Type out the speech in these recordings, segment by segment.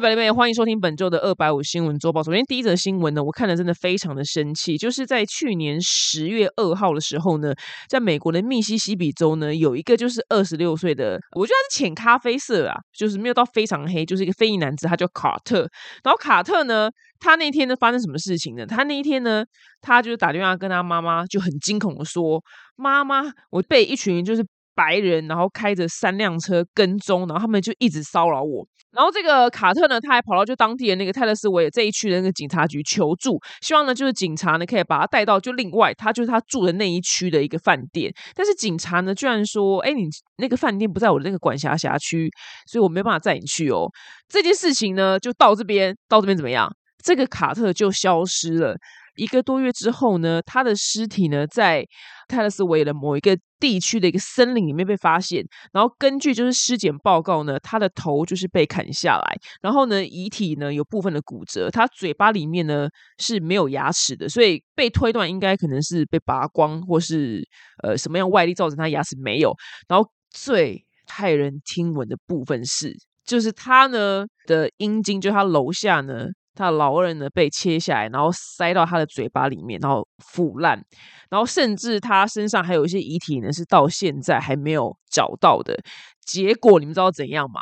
Hello，表弟妹，欢迎收听本周的二百五新闻周报。首先，第一则新闻呢，我看了真的非常的生气，就是在去年十月二号的时候呢，在美国的密西西比州呢，有一个就是二十六岁的，我觉得他是浅咖啡色啊，就是没有到非常黑，就是一个非裔男子，他叫卡特。然后卡特呢，他那天呢发生什么事情呢？他那一天呢，他就是打电话跟他妈妈就很惊恐的说：“妈妈，我被一群就是。”白人，然后开着三辆车跟踪，然后他们就一直骚扰我。然后这个卡特呢，他还跑到就当地的那个泰勒斯维尔这一区的那个警察局求助，希望呢就是警察呢可以把他带到就另外他就是他住的那一区的一个饭店。但是警察呢居然说：“哎，你那个饭店不在我的那个管辖辖区，所以我没办法载你去哦。”这件事情呢就到这边，到这边怎么样？这个卡特就消失了。一个多月之后呢，他的尸体呢在泰勒斯维的某一个地区的一个森林里面被发现。然后根据就是尸检报告呢，他的头就是被砍下来，然后呢遗体呢有部分的骨折，他嘴巴里面呢是没有牙齿的，所以被推断应该可能是被拔光，或是呃什么样外力造成他牙齿没有。然后最骇人听闻的部分是，就是他呢的阴茎，就他楼下呢。他老二呢被切下来，然后塞到他的嘴巴里面，然后腐烂，然后甚至他身上还有一些遗体呢，是到现在还没有找到的。结果你们知道怎样吗？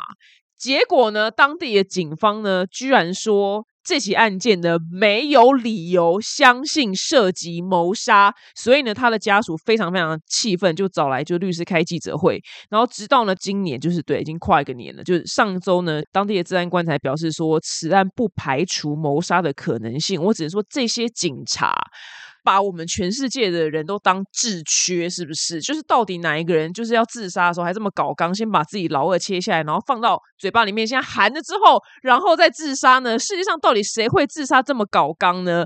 结果呢，当地的警方呢，居然说。这起案件呢，没有理由相信涉及谋杀，所以呢，他的家属非常非常气愤，就找来就律师开记者会，然后直到呢今年，就是对，已经跨一个年了，就是上周呢，当地的治安官才表示说，此案不排除谋杀的可能性。我只能说，这些警察。把我们全世界的人都当智缺，是不是？就是到底哪一个人就是要自杀的时候还这么搞刚，先把自己老二切下来，然后放到嘴巴里面，先含了之后，然后再自杀呢？世界上到底谁会自杀这么搞刚呢？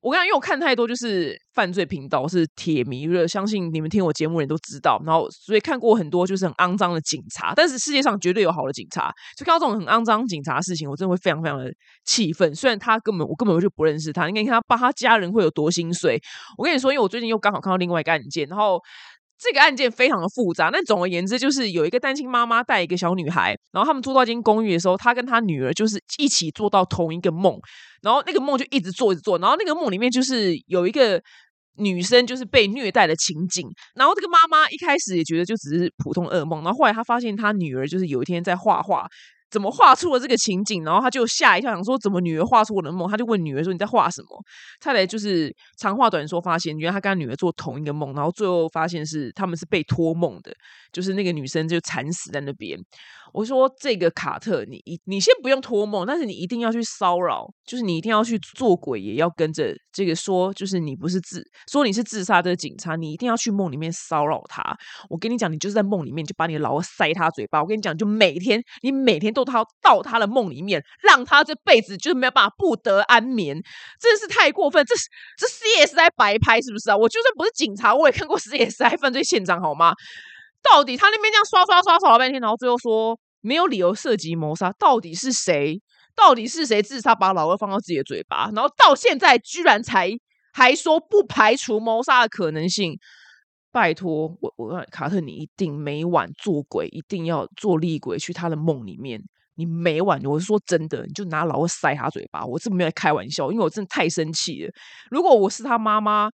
我跟你，因为我看太多就是犯罪频道，是铁迷了，相信你们听我节目人都知道。然后，所以看过很多就是很肮脏的警察，但是世界上绝对有好的警察。就看到这种很肮脏警察的事情，我真的会非常非常的气愤。虽然他根本我根本就不认识他，你看他爸他家人会有多心碎。我跟你说，因为我最近又刚好看到另外一个案件，然后。这个案件非常的复杂，但总而言之，就是有一个单亲妈妈带一个小女孩，然后他们住到一间公寓的时候，她跟她女儿就是一起做到同一个梦，然后那个梦就一直做一直做，然后那个梦里面就是有一个女生就是被虐待的情景，然后这个妈妈一开始也觉得就只是普通噩梦，然后后来她发现她女儿就是有一天在画画。怎么画出了这个情景？然后他就吓一跳，想说怎么女儿画出我的梦？他就问女儿说：“你在画什么？”他来就是长话短说，发现原来他跟他女儿做同一个梦，然后最后发现是他们是被托梦的，就是那个女生就惨死在那边。我说这个卡特，你你先不用托梦，但是你一定要去骚扰，就是你一定要去做鬼，也要跟着这个说，就是你不是自说你是自杀的警察，你一定要去梦里面骚扰他。我跟你讲，你就是在梦里面就把你的老二塞他嘴巴。我跟你讲，就每天你每天都他到他的梦里面，让他这辈子就是没有办法不得安眠，真的是太过分。这是这 CSI 白拍是不是啊？我就算不是警察，我也看过 CSI 犯罪现场，好吗？到底他那边这样刷刷刷刷了半天，然后最后说没有理由涉及谋杀，到底是谁？到底是谁自杀把老二放到自己的嘴巴？然后到现在居然才还说不排除谋杀的可能性。拜托我我卡特，你一定每晚做鬼，一定要做厉鬼去他的梦里面。你每晚我是说真的，你就拿老二塞他嘴巴。我这没有开玩笑，因为我真的太生气了。如果我是他妈妈，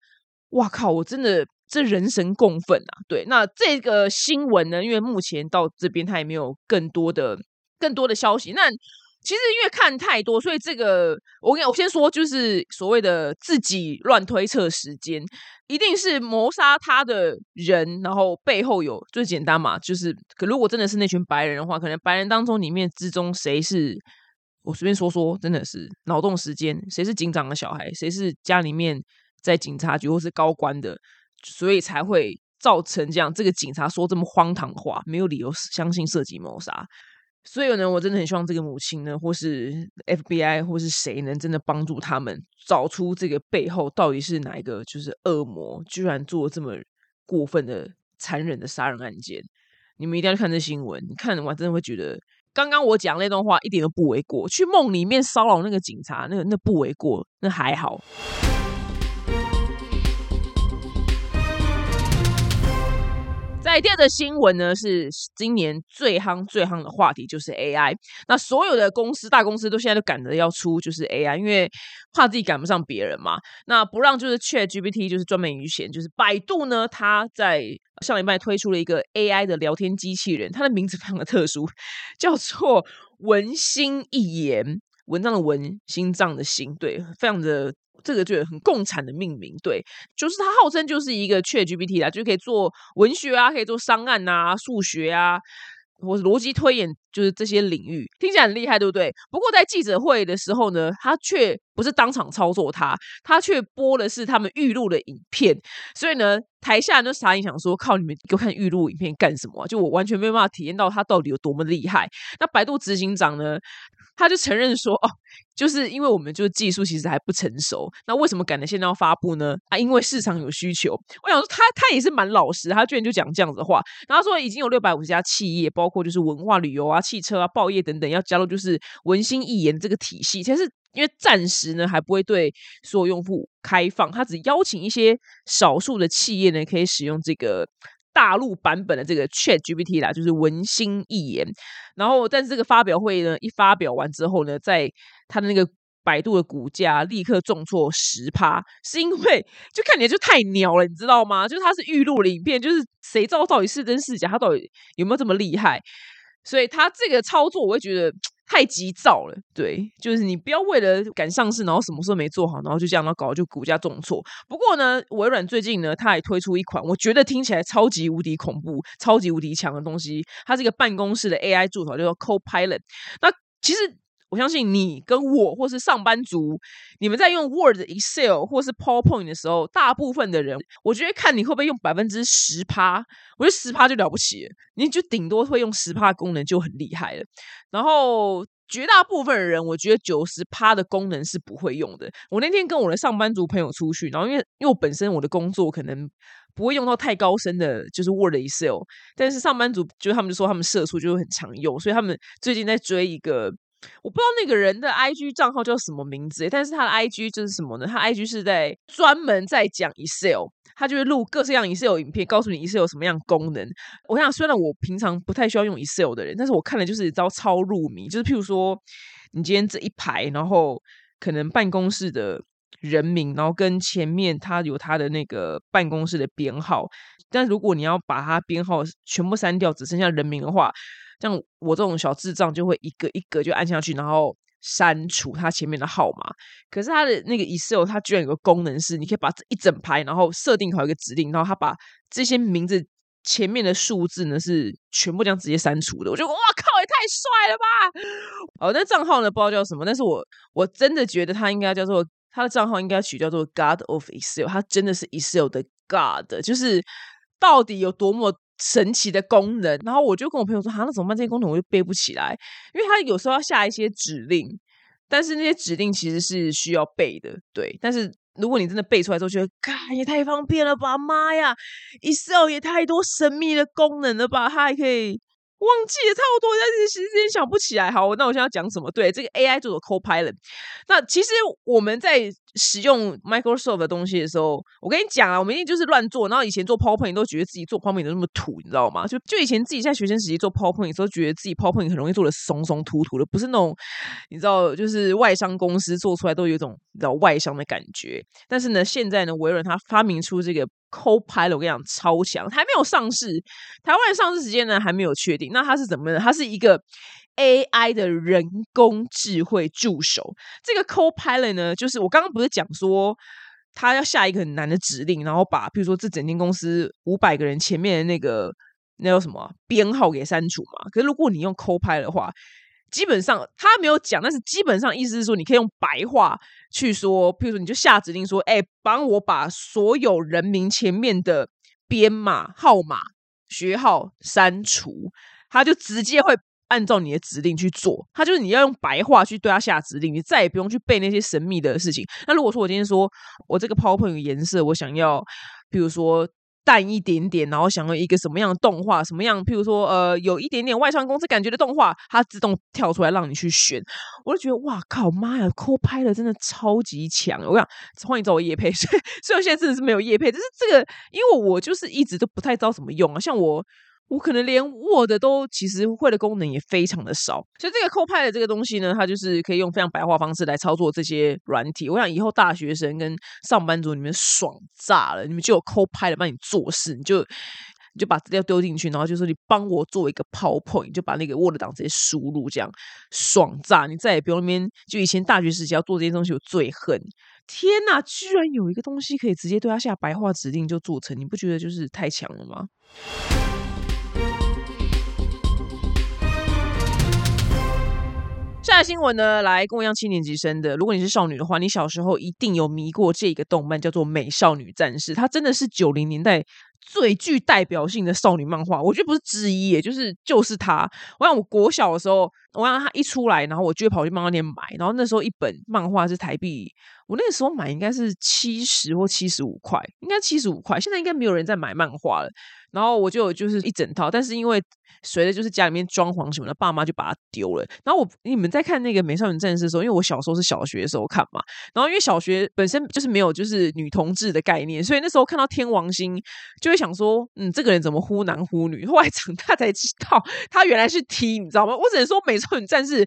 哇靠，我真的。这人神共愤啊！对，那这个新闻呢？因为目前到这边他也没有更多的、更多的消息。那其实因为看太多，所以这个我跟我先说，就是所谓的自己乱推测时间，一定是谋杀他的人，然后背后有最简单嘛，就是可如果真的是那群白人的话，可能白人当中里面之中谁是我随便说说，真的是脑洞时间，谁是警长的小孩，谁是家里面在警察局或是高官的。所以才会造成这样，这个警察说这么荒唐的话，没有理由相信涉及谋杀。所以呢，我真的很希望这个母亲呢，或是 FBI 或是谁能真的帮助他们找出这个背后到底是哪一个，就是恶魔居然做这么过分的、残忍的杀人案件。你们一定要看这新闻，你看完真的会觉得，刚刚我讲那段话一点都不为过。去梦里面骚扰那个警察，那个那不为过，那还好。在第二个新闻呢，是今年最夯最夯的话题，就是 AI。那所有的公司大公司都现在都赶着要出，就是 AI，因为怕自己赶不上别人嘛。那不让就是 Chat GPT 就是专门于闲，就是百度呢，它在上礼拜推出了一个 AI 的聊天机器人，它的名字非常的特殊，叫做文心一言，文章的文，心脏的心，对，非常的。这个就很共产的命名，对，就是它号称就是一个 Chat GPT 啦，就可以做文学啊，可以做商案呐，数学啊，或逻辑推演，就是这些领域，听起来很厉害，对不对？不过在记者会的时候呢，他却不是当场操作他，他却播的是他们预录的影片，所以呢，台下人都傻眼，想说靠，你们给我看预录影片干什么？就我完全没有办法体验到他到底有多么厉害。那百度执行长呢？他就承认说：“哦，就是因为我们就是技术其实还不成熟，那为什么赶在现在要发布呢？啊，因为市场有需求。我想说，他他也是蛮老实，他居然就讲这样子的话。然后说已经有六百五十家企业，包括就是文化旅游啊、汽车啊、报业等等，要加入就是文心一言这个体系。其实因为暂时呢还不会对所有用户开放，他只邀请一些少数的企业呢可以使用这个。”大陆版本的这个 Chat GPT 啦，就是文心一言。然后，但是这个发表会呢，一发表完之后呢，在它的那个百度的股价立刻重挫十趴，是因为就看起来就太鸟了，你知道吗？就是它是预录的影片，就是谁知道到底是真是假，它到底有没有这么厉害？所以他这个操作，我会觉得。太急躁了，对，就是你不要为了赶上市，然后什么事都没做好，然后就这样，然后搞就股价重挫。不过呢，微软最近呢，它还推出一款我觉得听起来超级无敌恐怖、超级无敌强的东西，它是一个办公室的 AI 助手，叫做 Copilot。那其实。我相信你跟我，或是上班族，你们在用 Word、Excel 或是 PowerPoint 的时候，大部分的人，我觉得看你会不会用百分之十趴，我觉得十趴就了不起，你就顶多会用十趴功能就很厉害了。然后绝大部分的人，我觉得九十趴的功能是不会用的。我那天跟我的上班族朋友出去，然后因为因为我本身我的工作可能不会用到太高深的，就是 Word、Excel，但是上班族就他们就说他们社畜就会很常用，所以他们最近在追一个。我不知道那个人的 IG 账号叫什么名字，但是他的 IG 就是什么呢？他 IG 是在专门在讲 Excel，他就会录各式各样 Excel 影片，告诉你 Excel 有什么样功能。我想，虽然我平常不太需要用 Excel 的人，但是我看了就是招超入迷。就是譬如说，你今天这一排，然后可能办公室的人名，然后跟前面他有他的那个办公室的编号，但如果你要把它编号全部删掉，只剩下人名的话。像我这种小智障，就会一个一个就按下去，然后删除它前面的号码。可是它的那个 Excel，它居然有个功能是，你可以把这一整排，然后设定好一个指令，然后它把这些名字前面的数字呢是全部这样直接删除的。我觉得哇靠，也太帅了吧！哦，那账号呢不知道叫什么，但是我我真的觉得它应该叫做它的账号应该取叫做 God of Excel，它真的是 Excel 的 God，就是到底有多么。神奇的功能，然后我就跟我朋友说：“哈，那怎么办？这些功能我又背不起来，因为他有时候要下一些指令，但是那些指令其实是需要背的，对。但是如果你真的背出来之后，觉得，嘎，也太方便了吧！妈呀，Excel 也太多神秘的功能了吧！它还可以。”忘记了超多，但是时间想不起来。好，那我现在要讲什么？对，这个 AI 做的 Copilot。那其实我们在使用 Microsoft 的东西的时候，我跟你讲啊，我们一定就是乱做。然后以前做 PowerPoint 都觉得自己做 PowerPoint 那么土，你知道吗？就就以前自己在学生时期做 PowerPoint 的时候，觉得自己 PowerPoint 很容易做的松松土土的，不是那种你知道，就是外商公司做出来都有一种你知道外商的感觉。但是呢，现在呢，微软它发明出这个。Copilot 我跟你讲超强，还没有上市，台湾的上市时间呢还没有确定。那它是怎么呢？它是一个 AI 的人工智慧助手。这个 Copilot 呢，就是我刚刚不是讲说，他要下一个很难的指令，然后把比如说这整间公司五百个人前面的那个那叫什么编号给删除嘛？可是如果你用 Copilot 的话，基本上他没有讲，但是基本上意思是说，你可以用白话去说，譬如说，你就下指令说：“哎，帮我把所有人名前面的编码、号码、学号删除。”他就直接会按照你的指令去做。他就是你要用白话去对他下指令，你再也不用去背那些神秘的事情。那如果说我今天说我这个 PowerPoint 颜色，我想要，比如说淡一点点，然后想要一个什么样的动画，什么样，譬如说呃有一点点外传公司感觉的动画，它自动跳出来让你去选。我就觉得哇靠妈呀，抠拍的真的超级强！我想欢迎找我叶配，虽虽然现在真的是没有叶配，就是这个因为我就是一直都不太知道怎么用啊，像我。我可能连 Word 都其实会的功能也非常的少，所以这个 Copilot 这个东西呢，它就是可以用非常白话方式来操作这些软体。我想以后大学生跟上班族你们爽炸了，你们就有 Copilot 帮你做事，你就你就把资料丢进去，然后就说你帮我做一个 PowerPoint，就把那个 Word 档直接输入，这样爽炸！你再也不用那边就以前大学时期要做这些东西，我最恨。天哪，居然有一个东西可以直接对他下白话指令就做成，你不觉得就是太强了吗？下新闻呢，来跟我一样七年级生的，如果你是少女的话，你小时候一定有迷过这个动漫，叫做《美少女战士》，它真的是九零年代最具代表性的少女漫画，我觉得不是之一，也就是就是它。我想我国小的时候，我想它一出来，然后我就会跑去漫画店买，然后那时候一本漫画是台币，我那个时候买应该是七十或七十五块，应该七十五块，现在应该没有人在买漫画了。然后我就就是一整套，但是因为随着就是家里面装潢什么的，爸妈就把它丢了。然后我你们在看那个《美少女战士》的时候，因为我小时候是小学的时候看嘛，然后因为小学本身就是没有就是女同志的概念，所以那时候看到天王星就就想说，嗯，这个人怎么忽男忽女？后来长大才知道他原来是 T，你知道吗？我只能说《美少女战士》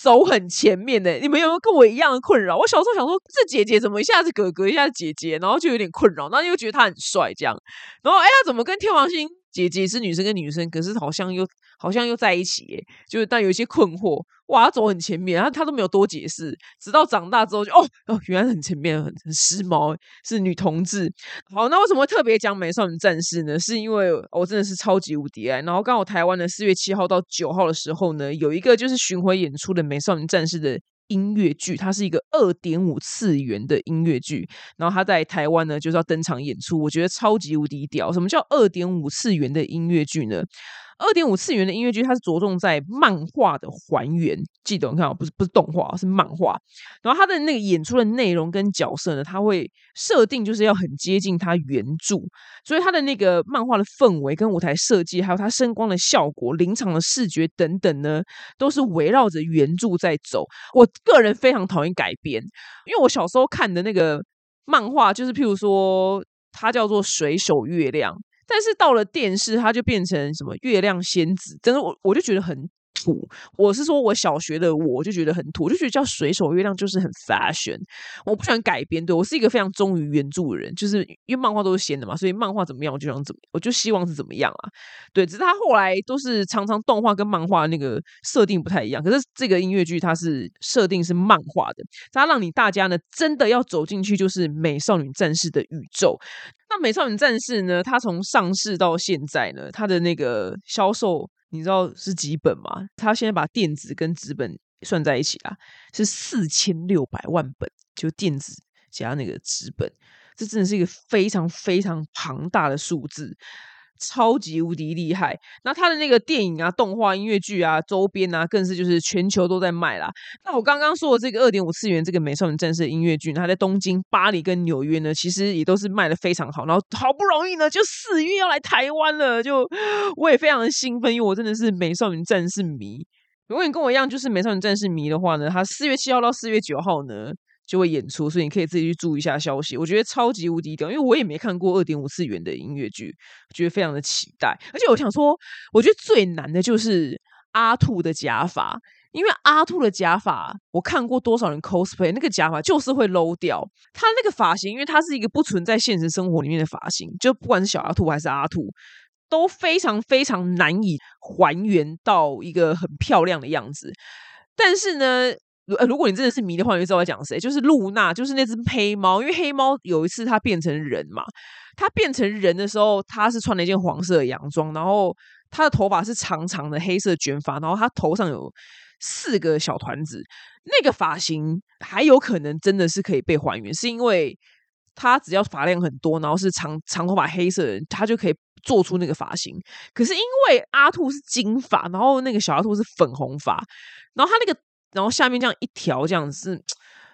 走很前面的。你们有没有跟我一样的困扰？我小时候想说，这姐姐怎么一下子哥哥，一下子姐姐，然后就有点困扰，然后又觉得他很帅这样，然后哎呀，怎么跟天王星？姐姐是女生跟女生，可是好像又好像又在一起，耶，就是但有一些困惑。哇，他走很前面，他他都没有多解释，直到长大之后就哦哦，原来很前面，很很时髦，是女同志。好，那为什么会特别讲美少女战士呢？是因为我真的是超级无敌爱。然后刚好台湾的四月七号到九号的时候呢，有一个就是巡回演出的美少女战士的。音乐剧，它是一个二点五次元的音乐剧，然后它在台湾呢就是要登场演出，我觉得超级无敌屌。什么叫二点五次元的音乐剧呢？二点五次元的音乐剧，它是着重在漫画的还原。记得你看，不是不是动画，是漫画。然后它的那个演出的内容跟角色呢，它会设定就是要很接近它原著，所以它的那个漫画的氛围跟舞台设计，还有它声光的效果、临场的视觉等等呢，都是围绕着原著在走。我个人非常讨厌改编，因为我小时候看的那个漫画，就是譬如说，它叫做《水手月亮》。但是到了电视，它就变成什么月亮仙子，真的我我就觉得很土。我是说我小学的我就觉得很土，就觉得叫水手月亮就是很 fashion。我不喜欢改编，对我是一个非常忠于原著的人，就是因为漫画都是仙的嘛，所以漫画怎么样我就想怎么，我就希望是怎么样啊。对，只是他后来都是常常动画跟漫画那个设定不太一样。可是这个音乐剧它是设定是漫画的，它让你大家呢真的要走进去，就是美少女战士的宇宙。那美少女战士呢？它从上市到现在呢，它的那个销售，你知道是几本吗？他现在把电子跟纸本算在一起啊，是四千六百万本，就电子加那个纸本，这真的是一个非常非常庞大的数字。超级无敌厉害！那他的那个电影啊、动画、音乐剧啊、周边啊，更是就是全球都在卖啦。那我刚刚说的这个二点五次元这个美少女战士音乐剧，它在东京、巴黎跟纽约呢，其实也都是卖的非常好。然后好不容易呢，就四月要来台湾了，就我也非常的兴奋，因为我真的是美少女战士迷。如果你跟我一样就是美少女战士迷的话呢，它四月七号到四月九号呢。就会演出，所以你可以自己去注意一下消息。我觉得超级无敌屌，因为我也没看过二点五次元的音乐剧，觉得非常的期待。而且我想说，我觉得最难的就是阿兔的假发，因为阿兔的假发，我看过多少人 cosplay，那个假发就是会 low 掉。他那个发型，因为它是一个不存在现实生活里面的发型，就不管是小阿兔还是阿兔，都非常非常难以还原到一个很漂亮的样子。但是呢。如如果你真的是迷的话，你就知道我讲谁，就是露娜，就是那只黑猫。因为黑猫有一次它变成人嘛，它变成人的时候，它是穿了一件黄色的洋装，然后它的头发是长长的黑色卷发，然后它头上有四个小团子。那个发型还有可能真的是可以被还原，是因为它只要发量很多，然后是长长头发黑色的人，他就可以做出那个发型。可是因为阿兔是金发，然后那个小阿兔是粉红发，然后他那个。然后下面这样一条这样子，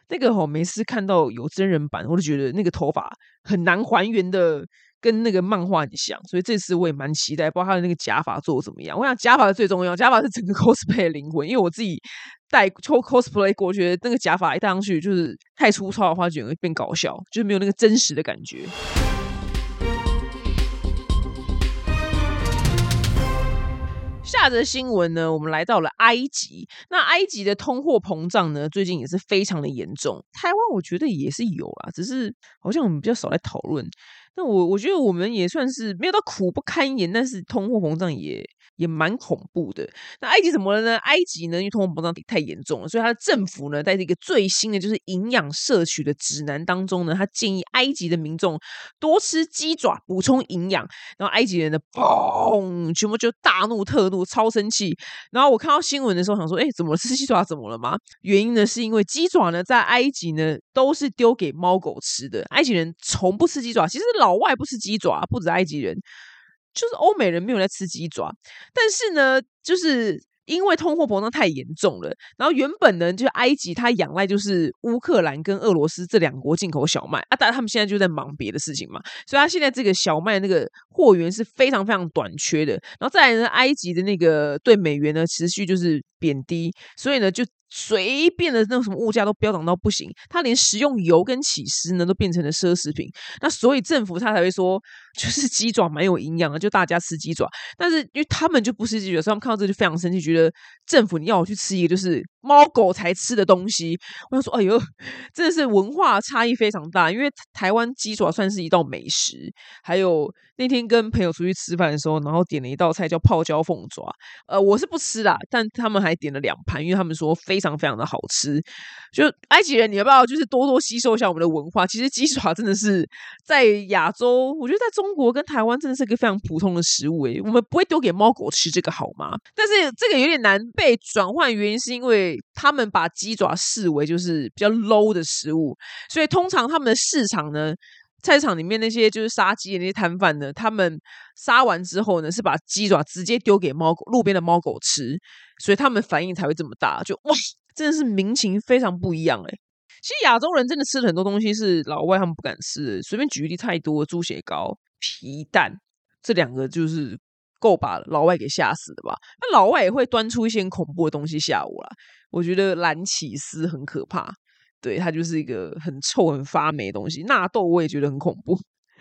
那个我每次看到有真人版，我就觉得那个头发很难还原的跟那个漫画很像，所以这次我也蛮期待，不知道他的那个假发做怎么样。我想假发最重要，假发是整个 cosplay 的灵魂，因为我自己戴 cosplay 过，觉得那个假发一戴上去就是太粗糙的话，就会变搞笑，就是没有那个真实的感觉。下则新闻呢，我们来到了埃及。那埃及的通货膨胀呢，最近也是非常的严重。台湾我觉得也是有啊，只是好像我们比较少来讨论。那我我觉得我们也算是没有到苦不堪言，但是通货膨胀也。也蛮恐怖的。那埃及怎么了呢？埃及呢，因为通货膨胀太严重了，所以它的政府呢，在这个最新的就是营养摄取的指南当中呢，他建议埃及的民众多吃鸡爪补充营养。然后埃及人呢嘣，全部就大怒特怒，超生气。然后我看到新闻的时候，想说，哎，怎么 吃鸡爪怎么了吗？原因呢，是因为鸡爪呢，在埃及呢都是丢给猫狗吃的。埃及人从不吃鸡爪，其实老外不吃鸡爪，不止埃及人。就是欧美人没有在吃鸡爪，但是呢，就是因为通货膨胀太严重了，然后原本呢，就是埃及它仰赖就是乌克兰跟俄罗斯这两国进口小麦啊，但他们现在就在忙别的事情嘛，所以他现在这个小麦那个货源是非常非常短缺的，然后再来呢，埃及的那个对美元呢持续就是贬低，所以呢就。随便的那种什么物价都飙涨到不行，它连食用油跟起司呢都变成了奢侈品。那所以政府他才会说，就是鸡爪蛮有营养的，就大家吃鸡爪。但是因为他们就不吃鸡爪，所以他们看到这就非常生气，觉得政府你要我去吃一个就是猫狗才吃的东西。我想说，哎呦，真的是文化差异非常大。因为台湾鸡爪算是一道美食。还有那天跟朋友出去吃饭的时候，然后点了一道菜叫泡椒凤爪。呃，我是不吃啦，但他们还点了两盘，因为他们说非。常非常的好吃，就埃及人，你要不要就是多多吸收一下我们的文化？其实鸡爪真的是在亚洲，我觉得在中国跟台湾真的是一个非常普通的食物诶，我们不会丢给猫狗吃这个好吗？但是这个有点难被转换，原因是因为他们把鸡爪视为就是比较 low 的食物，所以通常他们的市场呢。菜市场里面那些就是杀鸡的那些摊贩呢，他们杀完之后呢，是把鸡爪直接丢给猫狗路边的猫狗吃，所以他们反应才会这么大。就哇，真的是民情非常不一样哎。其实亚洲人真的吃了很多东西是老外他们不敢吃，随便举例太多，猪血糕、皮蛋这两个就是够把老外给吓死的吧？那老外也会端出一些恐怖的东西吓我啦。我觉得蓝起司很可怕。对，它就是一个很臭、很发霉的东西。纳豆我也觉得很恐怖。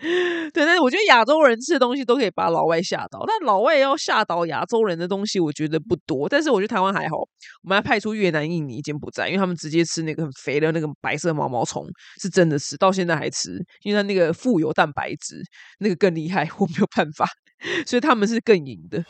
对，但是我觉得亚洲人吃的东西都可以把老外吓倒，但老外要吓倒亚洲人的东西，我觉得不多。但是我觉得台湾还好，我们要派出越南、印尼、柬埔寨，因为他们直接吃那个很肥的那个白色毛毛虫，是真的吃到现在还吃，因为它那个富有蛋白质，那个更厉害，我没有办法，所以他们是更赢的。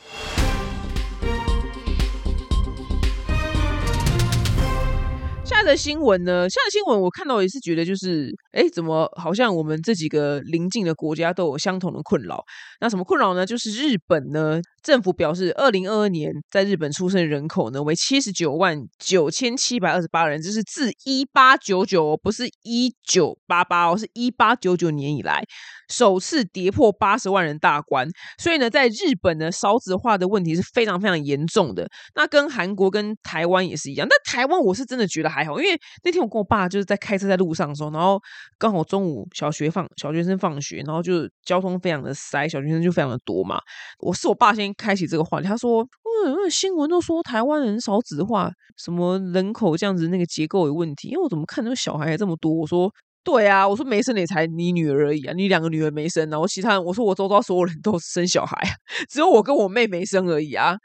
下的新闻呢？下的新闻我看到也是觉得，就是哎，怎么好像我们这几个邻近的国家都有相同的困扰？那什么困扰呢？就是日本呢，政府表示，二零二二年在日本出生人口呢为七十九万九千七百二十八人，这是自一八九九，不是一九八八哦，是一八九九年以来首次跌破八十万人大关。所以呢，在日本呢，少子化的问题是非常非常严重的。那跟韩国跟台湾也是一样，那台湾我是真的觉得还好，因为那天我跟我爸就是在开车在路上的时候，然后刚好中午小学放小学生放学，然后就交通非常的塞，小学生就非常的多嘛。我是我爸先开启这个话题，他说：“嗯，新闻都说台湾人少子化，什么人口这样子那个结构有问题，因为我怎么看那个小孩还这么多？”我说：“对啊，我说没生的也才你女儿而已啊，你两个女儿没生，然后其他人我说我周遭所有人都生小孩，只有我跟我妹没生而已啊。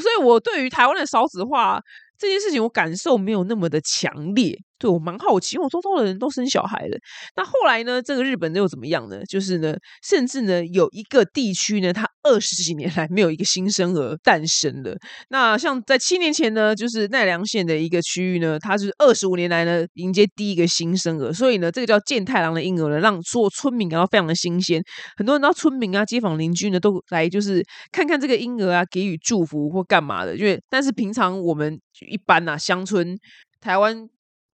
所以，我对于台湾的少子化。”这件事情我感受没有那么的强烈，对我蛮好奇，因为我周遭的人都生小孩了。那后来呢？这个日本又怎么样呢？就是呢，甚至呢，有一个地区呢，它二十几年来没有一个新生儿诞生了。那像在七年前呢，就是奈良县的一个区域呢，它是二十五年来呢迎接第一个新生儿，所以呢，这个叫健太郎的婴儿呢，让所有村民感到非常的新鲜。很多人到村民啊、街坊邻居呢，都来就是看看这个婴儿啊，给予祝福或干嘛的。因为但是平常我们。一般呐，乡村台湾，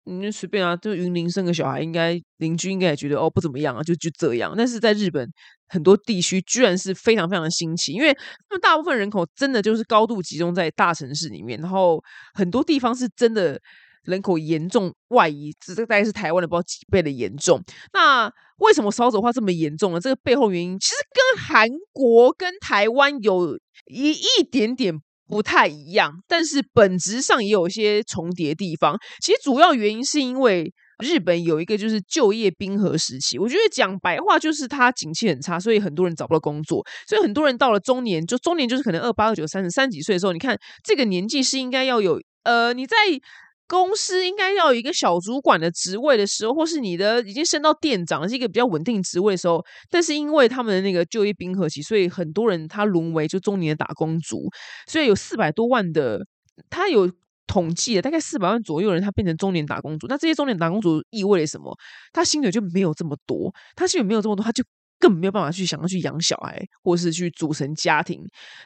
你就随便啊，就云林生个小孩，应该邻居应该也觉得哦不怎么样啊，就就这样。但是在日本很多地区，居然是非常非常的新奇，因为他们大部分人口真的就是高度集中在大城市里面，然后很多地方是真的人口严重外移，这这大概是台湾的不知道几倍的严重。那为什么少子化这么严重呢？这个背后原因其实跟韩国跟台湾有一一点点不太一样，但是本质上也有一些重叠地方。其实主要原因是因为日本有一个就是就业冰河时期，我觉得讲白话就是它景气很差，所以很多人找不到工作，所以很多人到了中年，就中年就是可能二八二九三十三几岁的时候，你看这个年纪是应该要有呃你在。公司应该要有一个小主管的职位的时候，或是你的已经升到店长，是一个比较稳定职位的时候，但是因为他们的那个就业冰河期，所以很多人他沦为就中年的打工族，所以有四百多万的，他有统计的大概四百万左右人，他变成中年打工族。那这些中年打工族意味着什么？他薪水就没有这么多，他薪水没有这么多，他就。根本没有办法去想要去养小孩，或是去组成家庭。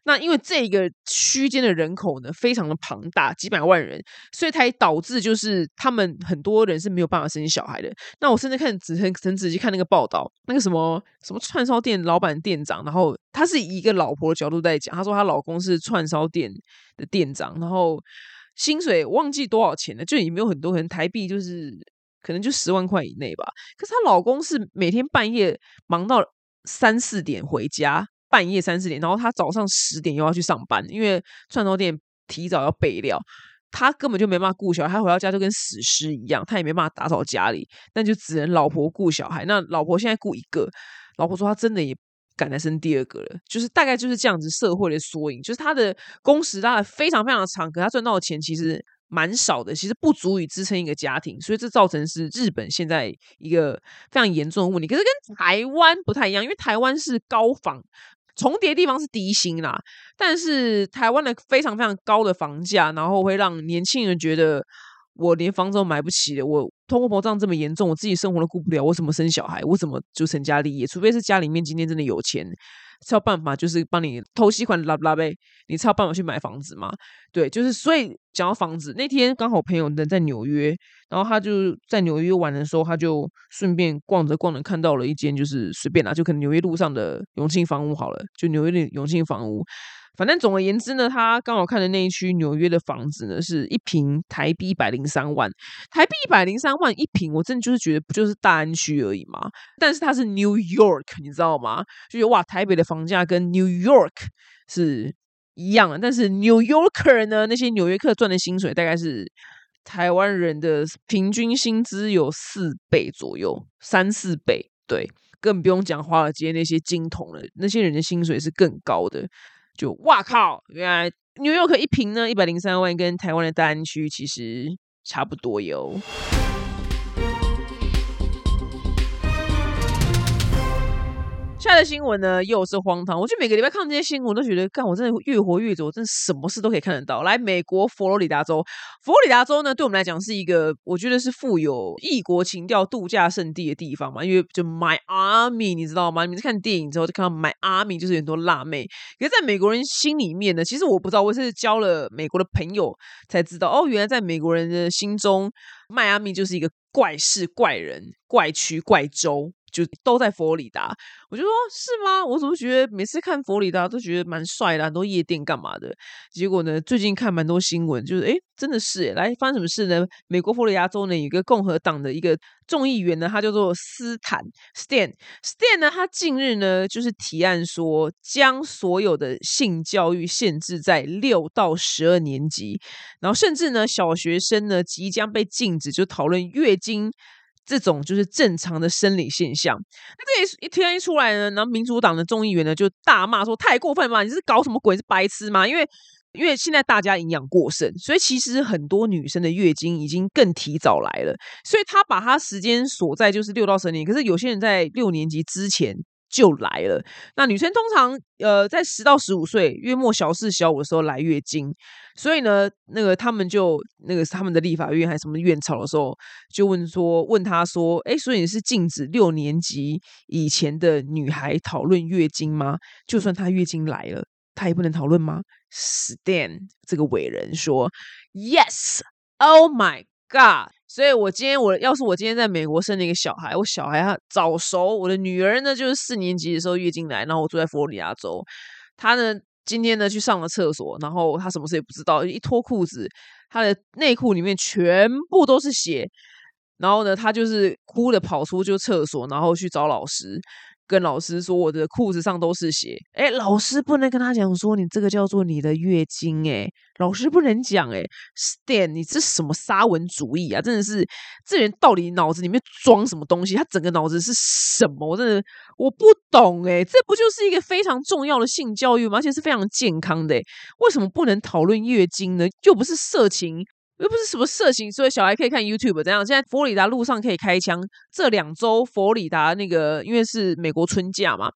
那因为这个区间的人口呢，非常的庞大，几百万人，所以才导致就是他们很多人是没有办法生小孩的。那我甚至看只很很仔细看那个报道，那个什么什么串烧店老板店长，然后他是以一个老婆的角度在讲，他说她老公是串烧店的店长，然后薪水忘记多少钱了，就也没有很多，可能台币就是。可能就十万块以内吧。可是她老公是每天半夜忙到三四点回家，半夜三四点，然后她早上十点又要去上班，因为串烧店提早要备料，他根本就没办法顾小孩，他回到家就跟死尸一样，他也没办法打扫家里，那就只能老婆顾小孩。那老婆现在顾一个，老婆说她真的也敢来生第二个了，就是大概就是这样子社会的缩影，就是他的工时拉的非常非常的长，可他赚到的钱其实。蛮少的，其实不足以支撑一个家庭，所以这造成是日本现在一个非常严重的问题。可是跟台湾不太一样，因为台湾是高房重叠地方是低薪啦，但是台湾的非常非常高的房价，然后会让年轻人觉得我连房子都买不起了，我通货膨胀这么严重，我自己生活都顾不了，我怎么生小孩？我怎么就成家立业？除非是家里面今天真的有钱。才有办法，就是帮你偷吸款拉不拉呗？你才有办法去买房子嘛？对，就是所以讲到房子，那天刚好朋友人在纽约，然后他就在纽约玩的时候，他就顺便逛着逛着看到了一间，就是随便啦，就可能纽约路上的永庆房屋好了，就纽约的永庆房屋。反正总而言之呢，他刚好看的那一区纽约的房子呢，是一平台币一百零三万，台币一百零三万一平，我真的就是觉得不就是大安区而已嘛。但是它是 New York，你知道吗？就觉得哇，台北的房价跟 New York 是一样的，但是 New Yorker 呢，那些纽约客赚的薪水大概是台湾人的平均薪资有四倍左右，三四倍。对，更不用讲华尔街那些金童了，那些人的薪水是更高的。就哇靠！原来纽约可一平呢，一百零三万，跟台湾的大安区其实差不多哟。现在的新闻呢又是荒唐，我就每个礼拜看这些新闻，都觉得干我真的越活越久，真的什么事都可以看得到。来，美国佛罗里达州，佛罗里达州呢，对我们来讲是一个我觉得是富有异国情调度假胜地的地方嘛，因为就 My Army，你知道吗？你们在看电影之后就看到 My Army，就是很多辣妹。可是在美国人心里面呢，其实我不知道，我是交了美国的朋友才知道，哦，原来在美国人的心中，迈阿密就是一个怪事、怪人、怪区、怪州。就都在佛罗里达，我就说是吗？我怎么觉得每次看佛罗里达都觉得蛮帅的，很多夜店干嘛的？结果呢，最近看蛮多新闻，就是诶真的是来发生什么事呢？美国佛罗里达州呢，有一个共和党的一个众议员呢，他叫做斯坦 Stan Stan 呢，他近日呢就是提案说，将所有的性教育限制在六到十二年级，然后甚至呢小学生呢即将被禁止就讨论月经。这种就是正常的生理现象。那这一一天一出来呢，然后民主党的众议员呢就大骂说：“太过分嘛！你是搞什么鬼？是白痴吗？”因为因为现在大家营养过剩，所以其实很多女生的月经已经更提早来了。所以他把他时间锁在就是六到十年。可是有些人在六年级之前。就来了。那女生通常呃在十到十五岁，月末小四小五的时候来月经，所以呢，那个他们就那个他们的立法院还是什么院吵的时候，就问说问他说，哎，所以你是禁止六年级以前的女孩讨论月经吗？就算她月经来了，她也不能讨论吗？Stan 这个伟人说，Yes，Oh my God。所以，我今天我要是我今天在美国生了一个小孩，我小孩他早熟，我的女儿呢就是四年级的时候月经来，然后我住在佛罗里达州，她呢今天呢去上了厕所，然后她什么事也不知道，一脱裤子，她的内裤里面全部都是血。然后呢，她就是哭着跑出就厕所，然后去找老师，跟老师说我的裤子上都是血。哎，老师不能跟他讲说你这个叫做你的月经，哎，老师不能讲，哎，Stan，你这什么沙文主义啊？真的是，这人到底脑子里面装什么东西？他整个脑子是什么？我真的我不懂，哎，这不就是一个非常重要的性教育吗？而且是非常健康的，为什么不能讨论月经呢？又不是色情。又不是什么色情，所以小孩可以看 YouTube 这样。现在佛罗里达路上可以开枪。这两周佛罗里达那个，因为是美国春假嘛，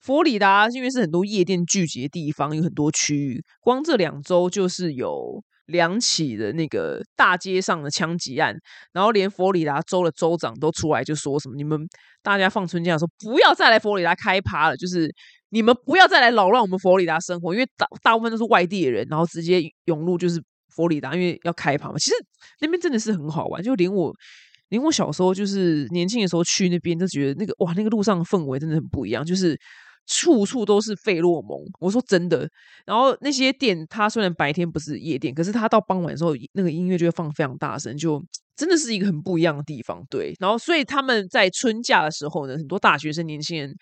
佛罗里达因为是很多夜店聚集的地方，有很多区域。光这两周就是有两起的那个大街上的枪击案，然后连佛罗里达州的州长都出来就说什么：“你们大家放春假的时候不要再来佛罗里达开趴了，就是你们不要再来扰乱我们佛罗里达生活，因为大大部分都是外地的人，然后直接涌入就是。”佛里达，因为要开趴嘛，其实那边真的是很好玩，就连我，连我小时候就是年轻的时候去那边，就觉得那个哇，那个路上氛围真的很不一样，就是处处都是费洛蒙。我说真的，然后那些店，它虽然白天不是夜店，可是它到傍晚的时候，那个音乐就会放非常大声，就真的是一个很不一样的地方。对，然后所以他们在春假的时候呢，很多大学生、年轻人。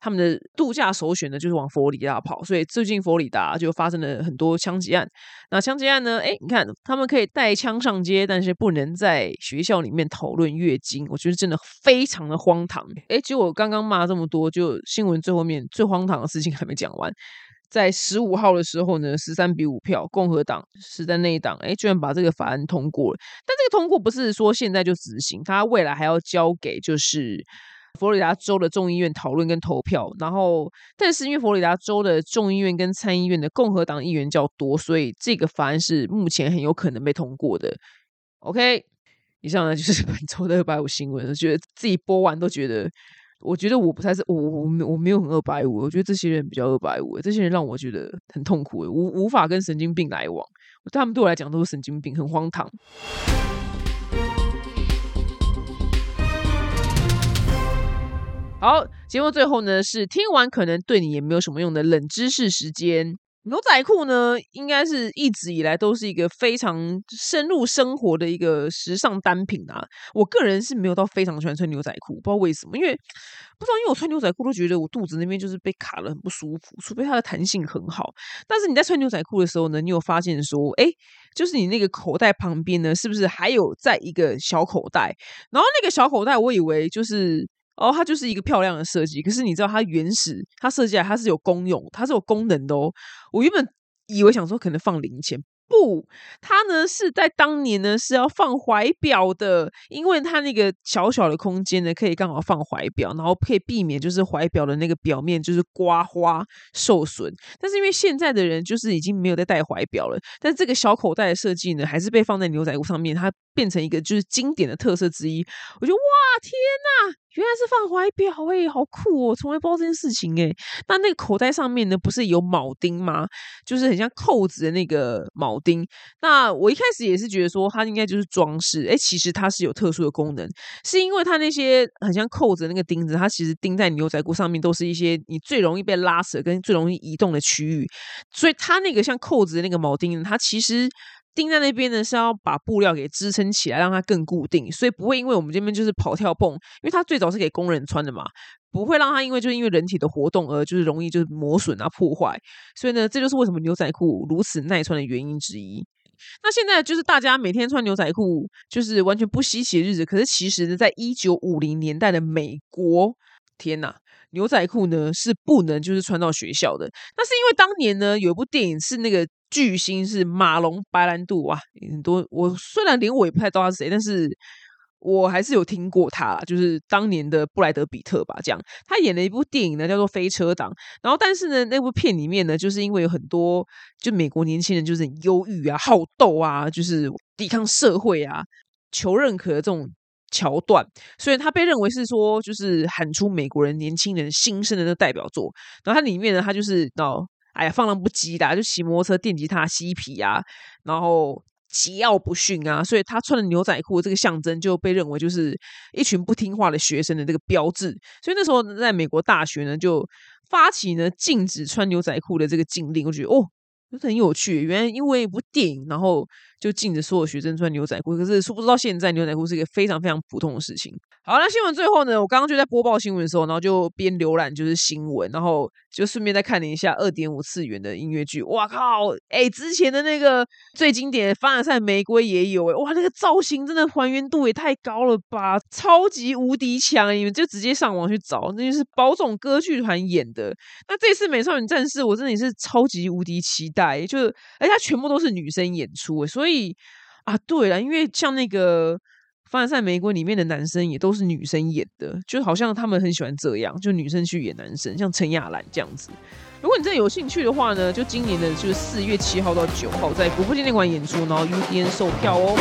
他们的度假首选呢，就是往佛罗里达跑，所以最近佛罗里达就发生了很多枪击案。那枪击案呢？哎，你看他们可以带枪上街，但是不能在学校里面讨论月经，我觉得真的非常的荒唐。哎，结果我刚刚骂这么多，就新闻最后面最荒唐的事情还没讲完，在十五号的时候呢，十三比五票，共和党是在那一党，哎，居然把这个法案通过了。但这个通过不是说现在就执行，他未来还要交给就是。佛罗里达州的众议院讨论跟投票，然后，但是因为佛罗里达州的众议院跟参议院的共和党议员较多，所以这个法案是目前很有可能被通过的。OK，以上呢就是 本周的二百五新闻，觉得自己播完都觉得，我觉得我不太是我我我没有很二百五，我觉得这些人比较二百五，这些人让我觉得很痛苦，无无法跟神经病来往，他们对我来讲都是神经病，很荒唐。好，节目最后呢是听完可能对你也没有什么用的冷知识时间。牛仔裤呢，应该是一直以来都是一个非常深入生活的一个时尚单品啊。我个人是没有到非常喜欢穿牛仔裤，不知道为什么，因为不知道因为我穿牛仔裤都觉得我肚子那边就是被卡了很不舒服，除非它的弹性很好。但是你在穿牛仔裤的时候呢，你有发现说，哎，就是你那个口袋旁边呢，是不是还有在一个小口袋？然后那个小口袋，我以为就是。哦，它就是一个漂亮的设计，可是你知道它原始它设计来它是有功用，它是有功能的哦。我原本以为想说可能放零钱。不，它呢是在当年呢是要放怀表的，因为它那个小小的空间呢可以刚好放怀表，然后可以避免就是怀表的那个表面就是刮花受损。但是因为现在的人就是已经没有在戴怀表了，但是这个小口袋的设计呢还是被放在牛仔裤上面，它变成一个就是经典的特色之一。我觉得哇天呐，原来是放怀表哎，好酷哦！从来不知道这件事情哎。那那个口袋上面呢不是有铆钉吗？就是很像扣子的那个铆。铆钉，那我一开始也是觉得说它应该就是装饰，哎，其实它是有特殊的功能，是因为它那些很像扣子那个钉子，它其实钉在牛仔裤上面都是一些你最容易被拉扯跟最容易移动的区域，所以它那个像扣子的那个铆钉，它其实钉在那边呢是要把布料给支撑起来，让它更固定，所以不会因为我们这边就是跑跳蹦，因为它最早是给工人穿的嘛。不会让它因为就是因为人体的活动而就是容易就是磨损啊破坏，所以呢，这就是为什么牛仔裤如此耐穿的原因之一。那现在就是大家每天穿牛仔裤就是完全不稀奇的日子，可是其实呢，在一九五零年代的美国，天呐，牛仔裤呢是不能就是穿到学校的。那是因为当年呢有一部电影是那个巨星是马龙白兰度啊，很多我虽然连我也不太知道他是谁，但是。我还是有听过他，就是当年的布莱德比特吧，这样他演了一部电影呢，叫做《飞车党》。然后，但是呢，那部片里面呢，就是因为有很多就美国年轻人就是很忧郁啊、好斗啊，就是抵抗社会啊、求认可的这种桥段，所以他被认为是说就是喊出美国人年轻人心声的那代表作。然后它里面呢，他就是哦，哎呀，放浪不羁的，就骑摩托车、电吉他、嬉皮啊，然后。桀骜不驯啊，所以他穿的牛仔裤这个象征就被认为就是一群不听话的学生的这个标志。所以那时候在美国大学呢，就发起呢禁止穿牛仔裤的这个禁令。我觉得哦，就是很有趣。原来因为一部电影，然后就禁止所有学生穿牛仔裤，可是殊不知道现在牛仔裤是一个非常非常普通的事情。好，那新闻最后呢，我刚刚就在播报新闻的时候，然后就边浏览就是新闻，然后就顺便再看了一下二点五次元的音乐剧。哇靠！哎，之前的那个最经典的《凡尔赛玫瑰》也有哎，哇，那个造型真的还原度也太高了吧，超级无敌强！你们就直接上网去找，那就是宝冢歌剧团演的。那这次《美少女战士》，我真的也是超级无敌期待，就是而且它全部都是女生演出，所以啊，对了，因为像那个。《凡尔赛玫瑰》里面的男生也都是女生演的，就好像他们很喜欢这样，就女生去演男生，像陈雅兰这样子。如果你真的有兴趣的话呢，就今年的就是四月七号到九号在国父纪念馆演出，然后 UDN 售票哦。